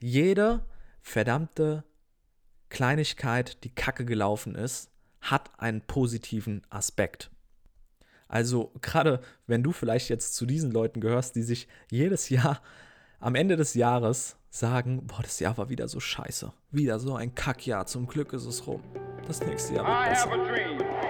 jede verdammte Kleinigkeit, die kacke gelaufen ist, hat einen positiven Aspekt. Also gerade wenn du vielleicht jetzt zu diesen Leuten gehörst, die sich jedes Jahr am Ende des Jahres sagen, boah, das Jahr war wieder so scheiße, wieder so ein Kackjahr, zum Glück ist es rum. Das nächste Jahr wird besser.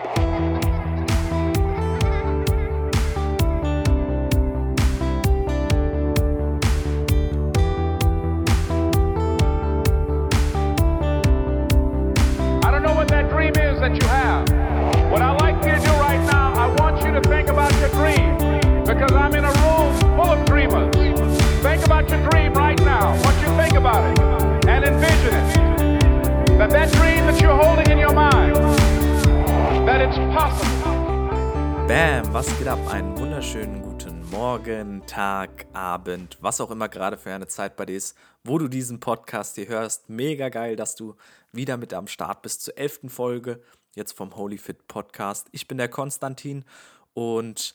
Bam, was geht ab? Einen wunderschönen guten Morgen, Tag, Abend, was auch immer gerade für eine Zeit bei dir ist, wo du diesen Podcast hier hörst. Mega geil, dass du wieder mit am Start bist zur elften Folge jetzt vom Holy Fit Podcast. Ich bin der Konstantin und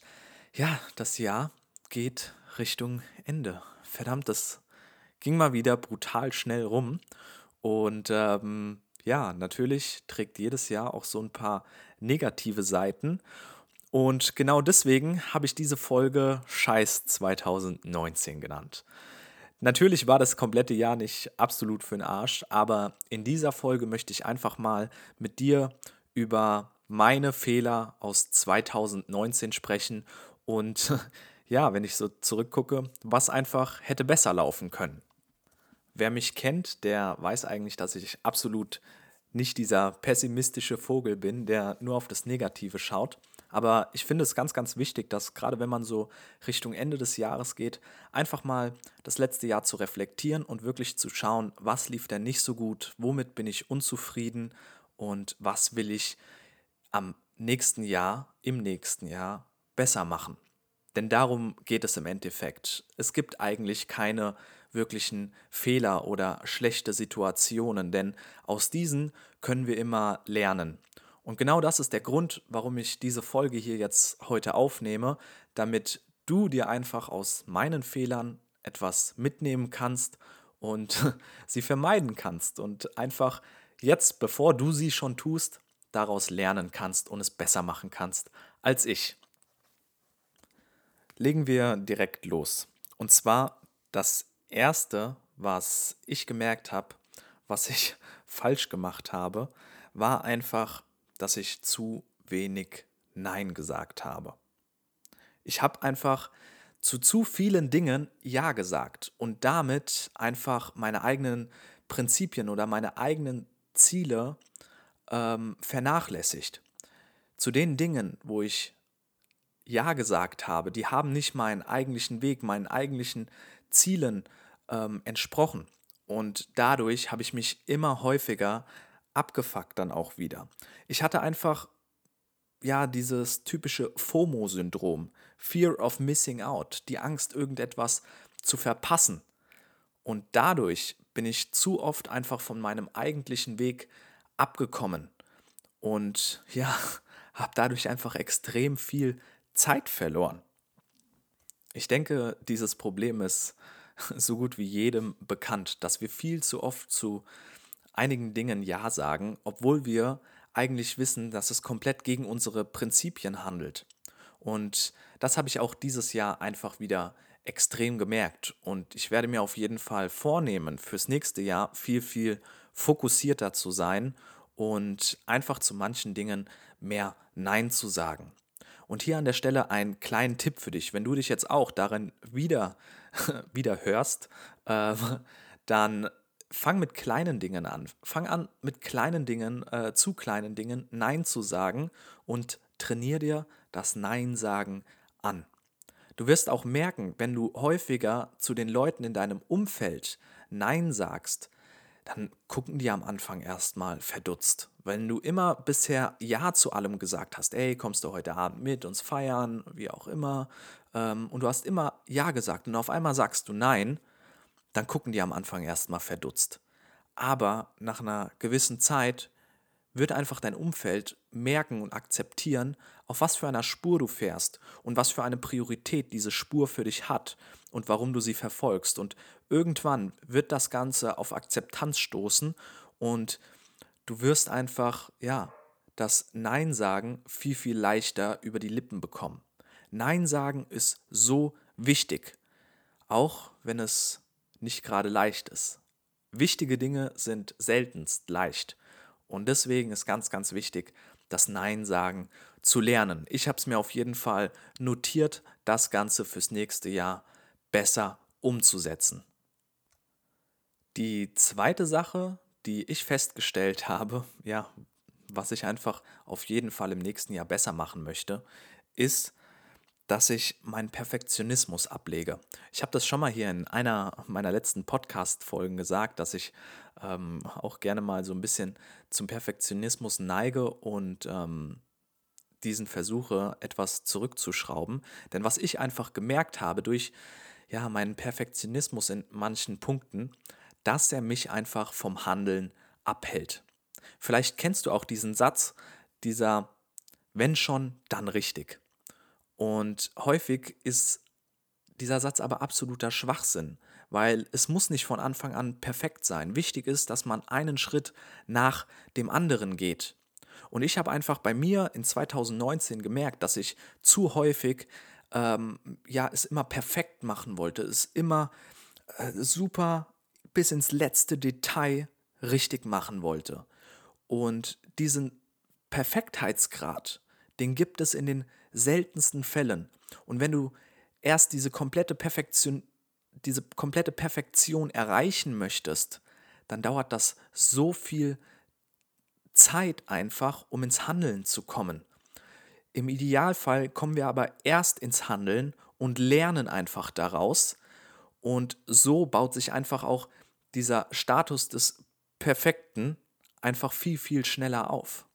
ja, das Jahr geht Richtung Ende. Verdammt, das ging mal wieder brutal schnell rum und ähm, ja, natürlich trägt jedes Jahr auch so ein paar negative Seiten. Und genau deswegen habe ich diese Folge Scheiß 2019 genannt. Natürlich war das komplette Jahr nicht absolut für den Arsch, aber in dieser Folge möchte ich einfach mal mit dir über meine Fehler aus 2019 sprechen und ja, wenn ich so zurückgucke, was einfach hätte besser laufen können. Wer mich kennt, der weiß eigentlich, dass ich absolut nicht dieser pessimistische Vogel bin, der nur auf das Negative schaut. Aber ich finde es ganz, ganz wichtig, dass gerade wenn man so Richtung Ende des Jahres geht, einfach mal das letzte Jahr zu reflektieren und wirklich zu schauen, was lief denn nicht so gut, womit bin ich unzufrieden und was will ich am nächsten Jahr, im nächsten Jahr besser machen. Denn darum geht es im Endeffekt. Es gibt eigentlich keine wirklichen Fehler oder schlechte Situationen, denn aus diesen können wir immer lernen. Und genau das ist der Grund, warum ich diese Folge hier jetzt heute aufnehme, damit du dir einfach aus meinen Fehlern etwas mitnehmen kannst und sie vermeiden kannst und einfach jetzt, bevor du sie schon tust, daraus lernen kannst und es besser machen kannst als ich. Legen wir direkt los. Und zwar das Erste, was ich gemerkt habe, was ich falsch gemacht habe, war einfach dass ich zu wenig Nein gesagt habe. Ich habe einfach zu zu vielen Dingen Ja gesagt und damit einfach meine eigenen Prinzipien oder meine eigenen Ziele ähm, vernachlässigt. Zu den Dingen, wo ich Ja gesagt habe, die haben nicht meinen eigentlichen Weg, meinen eigentlichen Zielen ähm, entsprochen. Und dadurch habe ich mich immer häufiger abgefuckt dann auch wieder. Ich hatte einfach ja dieses typische FOMO-Syndrom, Fear of Missing Out, die Angst, irgendetwas zu verpassen. Und dadurch bin ich zu oft einfach von meinem eigentlichen Weg abgekommen und ja, habe dadurch einfach extrem viel Zeit verloren. Ich denke, dieses Problem ist so gut wie jedem bekannt, dass wir viel zu oft zu einigen Dingen Ja sagen, obwohl wir eigentlich wissen, dass es komplett gegen unsere Prinzipien handelt. Und das habe ich auch dieses Jahr einfach wieder extrem gemerkt. Und ich werde mir auf jeden Fall vornehmen, fürs nächste Jahr viel, viel fokussierter zu sein und einfach zu manchen Dingen mehr Nein zu sagen. Und hier an der Stelle einen kleinen Tipp für dich. Wenn du dich jetzt auch darin wieder, wieder hörst, äh, dann fang mit kleinen Dingen an. Fang an, mit kleinen Dingen, äh, zu kleinen Dingen Nein zu sagen und trainier dir das Nein sagen an. Du wirst auch merken, wenn du häufiger zu den Leuten in deinem Umfeld Nein sagst, dann gucken die am Anfang erstmal verdutzt. Wenn du immer bisher Ja zu allem gesagt hast, ey, kommst du heute Abend mit uns feiern, wie auch immer, ähm, und du hast immer Ja gesagt und auf einmal sagst du Nein, dann gucken die am Anfang erstmal verdutzt. Aber nach einer gewissen Zeit wird einfach dein Umfeld merken und akzeptieren, auf was für einer Spur du fährst und was für eine Priorität diese Spur für dich hat und warum du sie verfolgst. Und irgendwann wird das Ganze auf Akzeptanz stoßen und du wirst einfach, ja, das Nein sagen viel, viel leichter über die Lippen bekommen. Nein sagen ist so wichtig, auch wenn es nicht gerade leicht ist. Wichtige Dinge sind seltenst leicht. Und deswegen ist ganz, ganz wichtig, das Nein sagen zu lernen. Ich habe es mir auf jeden Fall notiert, das Ganze fürs nächste Jahr besser umzusetzen. Die zweite Sache, die ich festgestellt habe, ja, was ich einfach auf jeden Fall im nächsten Jahr besser machen möchte, ist, dass ich meinen Perfektionismus ablege. Ich habe das schon mal hier in einer meiner letzten Podcast-Folgen gesagt, dass ich ähm, auch gerne mal so ein bisschen zum Perfektionismus neige und ähm, diesen versuche, etwas zurückzuschrauben. Denn was ich einfach gemerkt habe durch ja, meinen Perfektionismus in manchen Punkten, dass er mich einfach vom Handeln abhält. Vielleicht kennst du auch diesen Satz, dieser wenn schon, dann richtig. Und häufig ist dieser Satz aber absoluter Schwachsinn, weil es muss nicht von Anfang an perfekt sein. Wichtig ist, dass man einen Schritt nach dem anderen geht. Und ich habe einfach bei mir in 2019 gemerkt, dass ich zu häufig ähm, ja es immer perfekt machen wollte, es immer äh, super bis ins letzte Detail richtig machen wollte. Und diesen Perfektheitsgrad, den gibt es in den seltensten Fällen. Und wenn du erst diese komplette Perfektion, diese komplette Perfektion erreichen möchtest, dann dauert das so viel Zeit einfach, um ins Handeln zu kommen. Im Idealfall kommen wir aber erst ins Handeln und lernen einfach daraus. Und so baut sich einfach auch dieser Status des Perfekten einfach viel, viel schneller auf.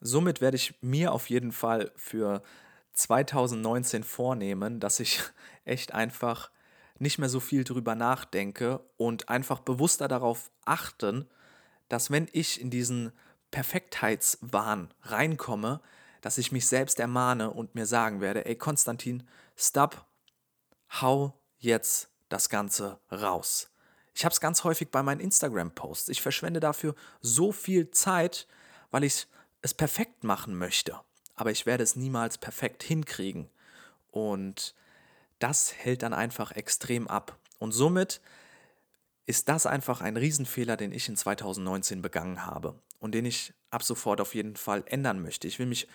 Somit werde ich mir auf jeden Fall für 2019 vornehmen, dass ich echt einfach nicht mehr so viel drüber nachdenke und einfach bewusster darauf achten, dass wenn ich in diesen Perfektheitswahn reinkomme, dass ich mich selbst ermahne und mir sagen werde, ey Konstantin, stop, hau jetzt das Ganze raus. Ich habe es ganz häufig bei meinen Instagram-Posts. Ich verschwende dafür so viel Zeit, weil ich es perfekt machen möchte aber ich werde es niemals perfekt hinkriegen. Und das hält dann einfach extrem ab. Und somit ist das einfach ein Riesenfehler, den ich in 2019 begangen habe und den ich ab sofort auf jeden Fall ändern möchte. Ich will mich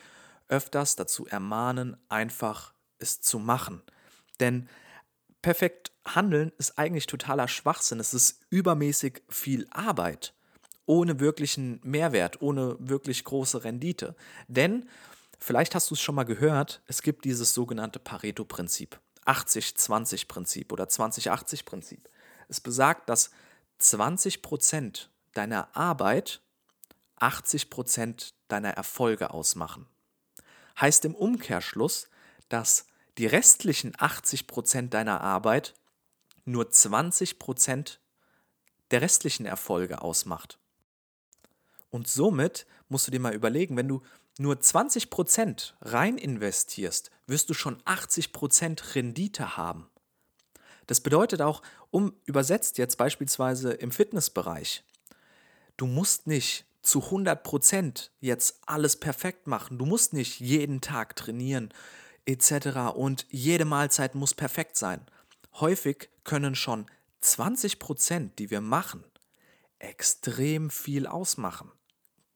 öfters dazu ermahnen, einfach es zu machen. Denn perfekt handeln ist eigentlich totaler Schwachsinn. Es ist übermäßig viel Arbeit, ohne wirklichen Mehrwert, ohne wirklich große Rendite. Denn Vielleicht hast du es schon mal gehört, es gibt dieses sogenannte Pareto-Prinzip, 80-20-Prinzip oder 20-80-Prinzip. Es besagt, dass 20% deiner Arbeit 80% deiner Erfolge ausmachen. Heißt im Umkehrschluss, dass die restlichen 80% deiner Arbeit nur 20% der restlichen Erfolge ausmacht. Und somit musst du dir mal überlegen, wenn du nur 20% rein investierst, wirst du schon 80% Rendite haben. Das bedeutet auch, um übersetzt jetzt beispielsweise im Fitnessbereich, du musst nicht zu 100% jetzt alles perfekt machen, du musst nicht jeden Tag trainieren etc. und jede Mahlzeit muss perfekt sein. Häufig können schon 20%, die wir machen, extrem viel ausmachen.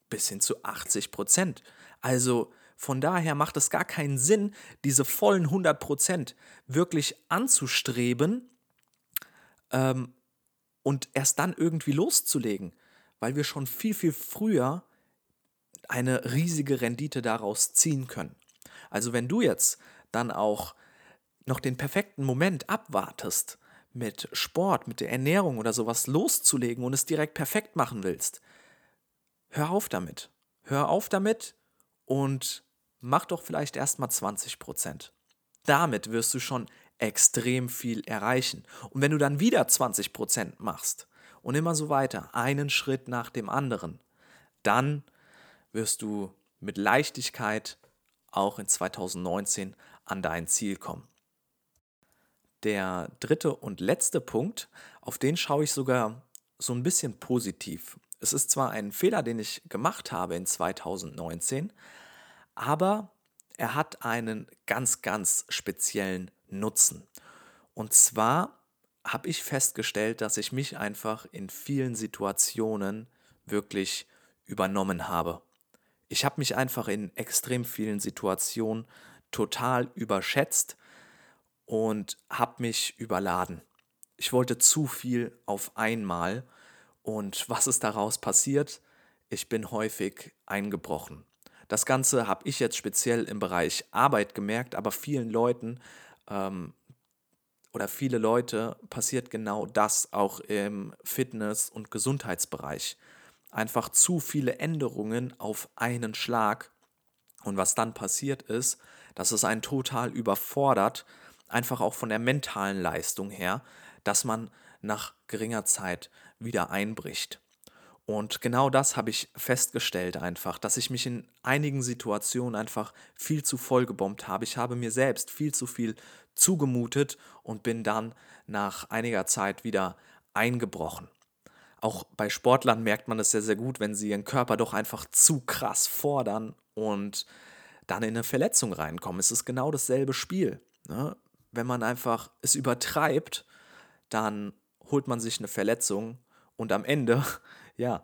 Bis hin zu 80 Prozent. Also von daher macht es gar keinen Sinn, diese vollen 100% wirklich anzustreben ähm, und erst dann irgendwie loszulegen, weil wir schon viel, viel früher eine riesige Rendite daraus ziehen können. Also wenn du jetzt dann auch noch den perfekten Moment abwartest, mit Sport, mit der Ernährung oder sowas loszulegen und es direkt perfekt machen willst, hör auf damit. Hör auf damit, und mach doch vielleicht erstmal 20 Prozent. Damit wirst du schon extrem viel erreichen. Und wenn du dann wieder 20 Prozent machst und immer so weiter, einen Schritt nach dem anderen, dann wirst du mit Leichtigkeit auch in 2019 an dein Ziel kommen. Der dritte und letzte Punkt, auf den schaue ich sogar so ein bisschen positiv. Es ist zwar ein Fehler, den ich gemacht habe in 2019, aber er hat einen ganz, ganz speziellen Nutzen. Und zwar habe ich festgestellt, dass ich mich einfach in vielen Situationen wirklich übernommen habe. Ich habe mich einfach in extrem vielen Situationen total überschätzt und habe mich überladen. Ich wollte zu viel auf einmal und was ist daraus passiert? Ich bin häufig eingebrochen. Das Ganze habe ich jetzt speziell im Bereich Arbeit gemerkt, aber vielen Leuten ähm, oder viele Leute passiert genau das auch im Fitness- und Gesundheitsbereich einfach zu viele Änderungen auf einen Schlag. Und was dann passiert ist, dass es einen total überfordert, einfach auch von der mentalen Leistung her, dass man nach geringer Zeit wieder einbricht. Und genau das habe ich festgestellt einfach, dass ich mich in einigen Situationen einfach viel zu voll gebombt habe. Ich habe mir selbst viel zu viel zugemutet und bin dann nach einiger Zeit wieder eingebrochen. Auch bei Sportlern merkt man es sehr, sehr gut, wenn sie ihren Körper doch einfach zu krass fordern und dann in eine Verletzung reinkommen. Es ist genau dasselbe Spiel. Ne? Wenn man einfach es übertreibt, dann holt man sich eine Verletzung und am Ende, ja,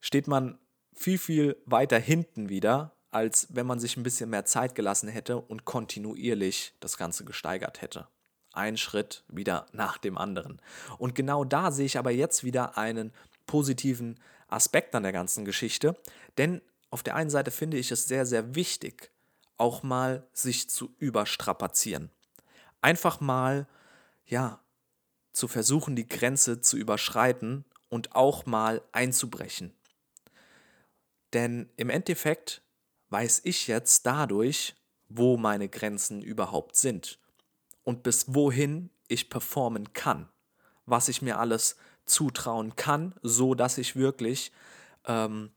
steht man viel, viel weiter hinten wieder, als wenn man sich ein bisschen mehr Zeit gelassen hätte und kontinuierlich das Ganze gesteigert hätte ein Schritt wieder nach dem anderen. Und genau da sehe ich aber jetzt wieder einen positiven Aspekt an der ganzen Geschichte, denn auf der einen Seite finde ich es sehr, sehr wichtig, auch mal sich zu überstrapazieren. Einfach mal, ja, zu versuchen, die Grenze zu überschreiten und auch mal einzubrechen. Denn im Endeffekt weiß ich jetzt dadurch, wo meine Grenzen überhaupt sind und bis wohin ich performen kann, was ich mir alles zutrauen kann, so dass ich wirklich, ähm,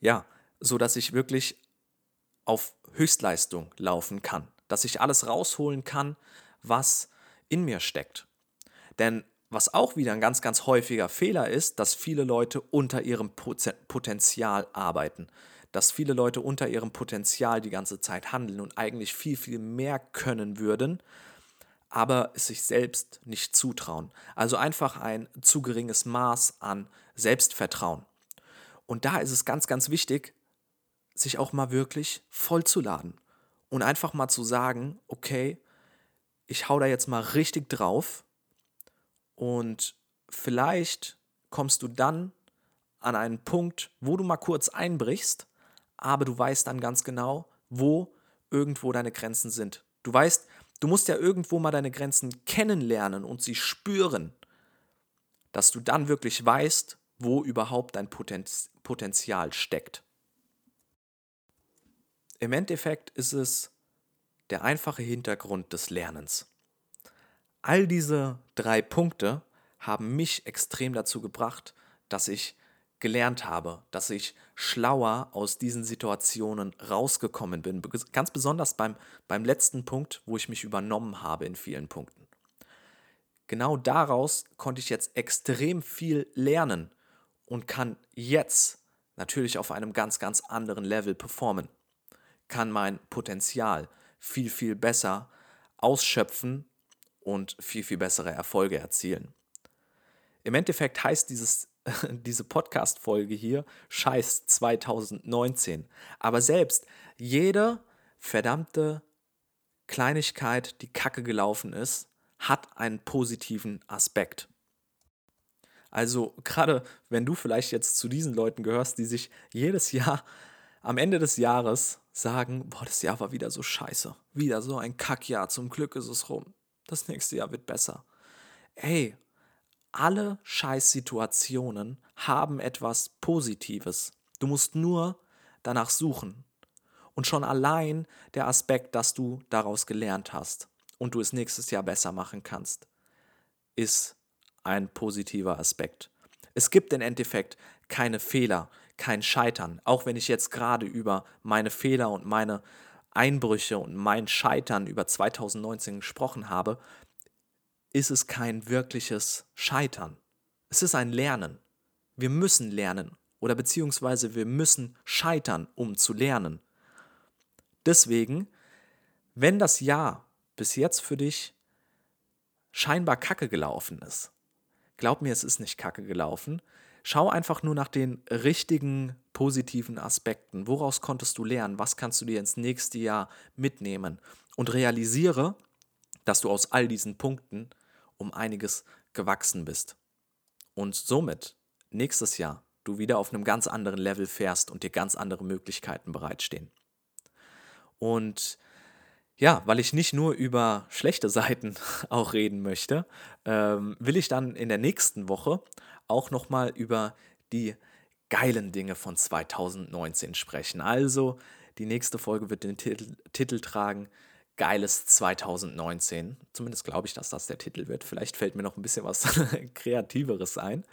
ja, so dass ich wirklich auf Höchstleistung laufen kann, dass ich alles rausholen kann, was in mir steckt. Denn was auch wieder ein ganz, ganz häufiger Fehler ist, dass viele Leute unter ihrem Potenzial arbeiten. Dass viele Leute unter ihrem Potenzial die ganze Zeit handeln und eigentlich viel, viel mehr können würden, aber es sich selbst nicht zutrauen. Also einfach ein zu geringes Maß an Selbstvertrauen. Und da ist es ganz, ganz wichtig, sich auch mal wirklich vollzuladen und einfach mal zu sagen, okay, ich hau da jetzt mal richtig drauf und vielleicht kommst du dann an einen Punkt, wo du mal kurz einbrichst, aber du weißt dann ganz genau, wo irgendwo deine Grenzen sind. Du weißt, Du musst ja irgendwo mal deine Grenzen kennenlernen und sie spüren, dass du dann wirklich weißt, wo überhaupt dein Potenzial steckt. Im Endeffekt ist es der einfache Hintergrund des Lernens. All diese drei Punkte haben mich extrem dazu gebracht, dass ich gelernt habe, dass ich schlauer aus diesen Situationen rausgekommen bin. Ganz besonders beim, beim letzten Punkt, wo ich mich übernommen habe in vielen Punkten. Genau daraus konnte ich jetzt extrem viel lernen und kann jetzt natürlich auf einem ganz, ganz anderen Level performen. Kann mein Potenzial viel, viel besser ausschöpfen und viel, viel bessere Erfolge erzielen. Im Endeffekt heißt dieses diese Podcast-Folge hier scheiß 2019. Aber selbst jede verdammte Kleinigkeit, die kacke gelaufen ist, hat einen positiven Aspekt. Also gerade wenn du vielleicht jetzt zu diesen Leuten gehörst, die sich jedes Jahr am Ende des Jahres sagen, boah, das Jahr war wieder so scheiße, wieder so ein Kackjahr, zum Glück ist es rum, das nächste Jahr wird besser. Ey, alle Scheißsituationen haben etwas Positives. Du musst nur danach suchen. Und schon allein der Aspekt, dass du daraus gelernt hast und du es nächstes Jahr besser machen kannst, ist ein positiver Aspekt. Es gibt im Endeffekt keine Fehler, kein Scheitern. Auch wenn ich jetzt gerade über meine Fehler und meine Einbrüche und mein Scheitern über 2019 gesprochen habe, ist es kein wirkliches Scheitern. Es ist ein Lernen. Wir müssen lernen oder beziehungsweise wir müssen scheitern, um zu lernen. Deswegen, wenn das Jahr bis jetzt für dich scheinbar kacke gelaufen ist, glaub mir, es ist nicht kacke gelaufen. Schau einfach nur nach den richtigen positiven Aspekten. Woraus konntest du lernen? Was kannst du dir ins nächste Jahr mitnehmen? Und realisiere, dass du aus all diesen Punkten um einiges gewachsen bist. Und somit nächstes Jahr du wieder auf einem ganz anderen Level fährst und dir ganz andere Möglichkeiten bereitstehen. Und ja, weil ich nicht nur über schlechte Seiten auch reden möchte, ähm, will ich dann in der nächsten Woche auch nochmal über die geilen Dinge von 2019 sprechen. Also die nächste Folge wird den Titel, Titel tragen Geiles 2019. Zumindest glaube ich, dass das der Titel wird. Vielleicht fällt mir noch ein bisschen was Kreativeres ein.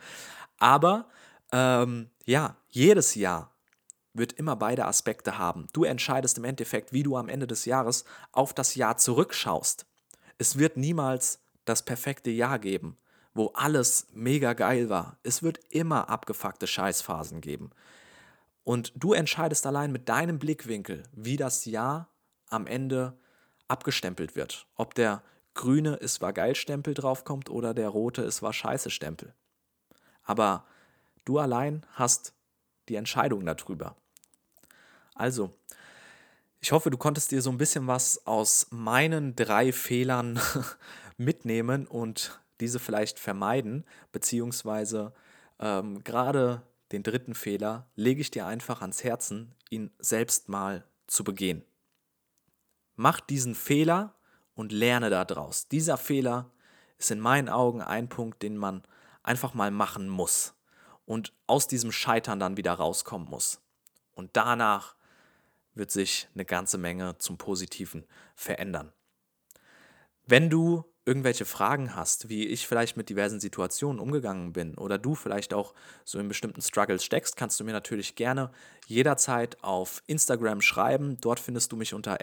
Aber ähm, ja, jedes Jahr wird immer beide Aspekte haben. Du entscheidest im Endeffekt, wie du am Ende des Jahres auf das Jahr zurückschaust. Es wird niemals das perfekte Jahr geben, wo alles mega geil war. Es wird immer abgefuckte Scheißphasen geben. Und du entscheidest allein mit deinem Blickwinkel, wie das Jahr am Ende abgestempelt wird. Ob der grüne Es war geil Stempel draufkommt oder der rote Es war scheiße Stempel. Aber du allein hast die Entscheidung darüber. Also, ich hoffe, du konntest dir so ein bisschen was aus meinen drei Fehlern mitnehmen und diese vielleicht vermeiden, beziehungsweise ähm, gerade den dritten Fehler lege ich dir einfach ans Herzen, ihn selbst mal zu begehen. Mach diesen Fehler und lerne daraus. Dieser Fehler ist in meinen Augen ein Punkt, den man einfach mal machen muss und aus diesem Scheitern dann wieder rauskommen muss. Und danach wird sich eine ganze Menge zum Positiven verändern. Wenn du irgendwelche Fragen hast, wie ich vielleicht mit diversen Situationen umgegangen bin oder du vielleicht auch so in bestimmten Struggles steckst, kannst du mir natürlich gerne jederzeit auf Instagram schreiben. Dort findest du mich unter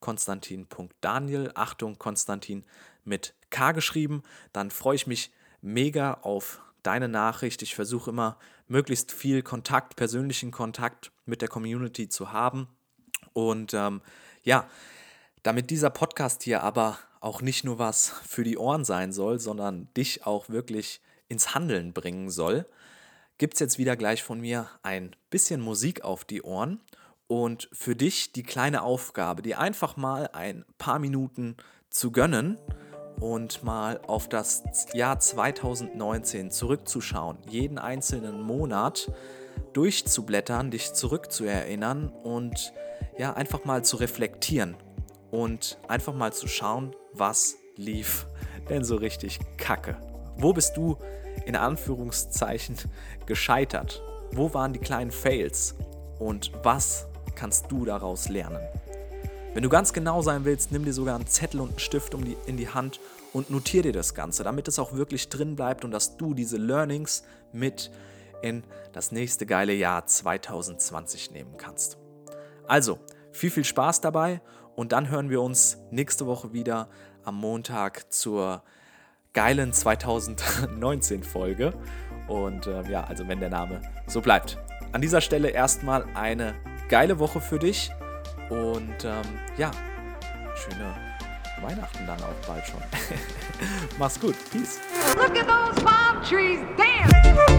konstantin.daniel. Achtung, Konstantin mit K geschrieben. Dann freue ich mich mega auf deine Nachricht. Ich versuche immer möglichst viel Kontakt, persönlichen Kontakt mit der Community zu haben. Und ähm, ja, damit dieser Podcast hier aber auch nicht nur was für die Ohren sein soll, sondern dich auch wirklich ins Handeln bringen soll, gibt es jetzt wieder gleich von mir ein bisschen Musik auf die Ohren. Und für dich die kleine Aufgabe, dir einfach mal ein paar Minuten zu gönnen und mal auf das Jahr 2019 zurückzuschauen, jeden einzelnen Monat durchzublättern, dich zurückzuerinnern und ja, einfach mal zu reflektieren und einfach mal zu schauen, was lief denn so richtig kacke. Wo bist du in Anführungszeichen gescheitert? Wo waren die kleinen Fails? Und was kannst du daraus lernen? Wenn du ganz genau sein willst, nimm dir sogar einen Zettel und einen Stift um die, in die Hand und notiere dir das Ganze, damit es auch wirklich drin bleibt und dass du diese Learnings mit in das nächste geile Jahr 2020 nehmen kannst. Also, viel, viel Spaß dabei und dann hören wir uns nächste Woche wieder am Montag zur geilen 2019 Folge. Und äh, ja, also wenn der Name so bleibt. An dieser Stelle erstmal eine geile Woche für dich. Und ähm, ja, schöne Weihnachten dann auch bald schon. Mach's gut. Peace. Look at those palm trees. Damn.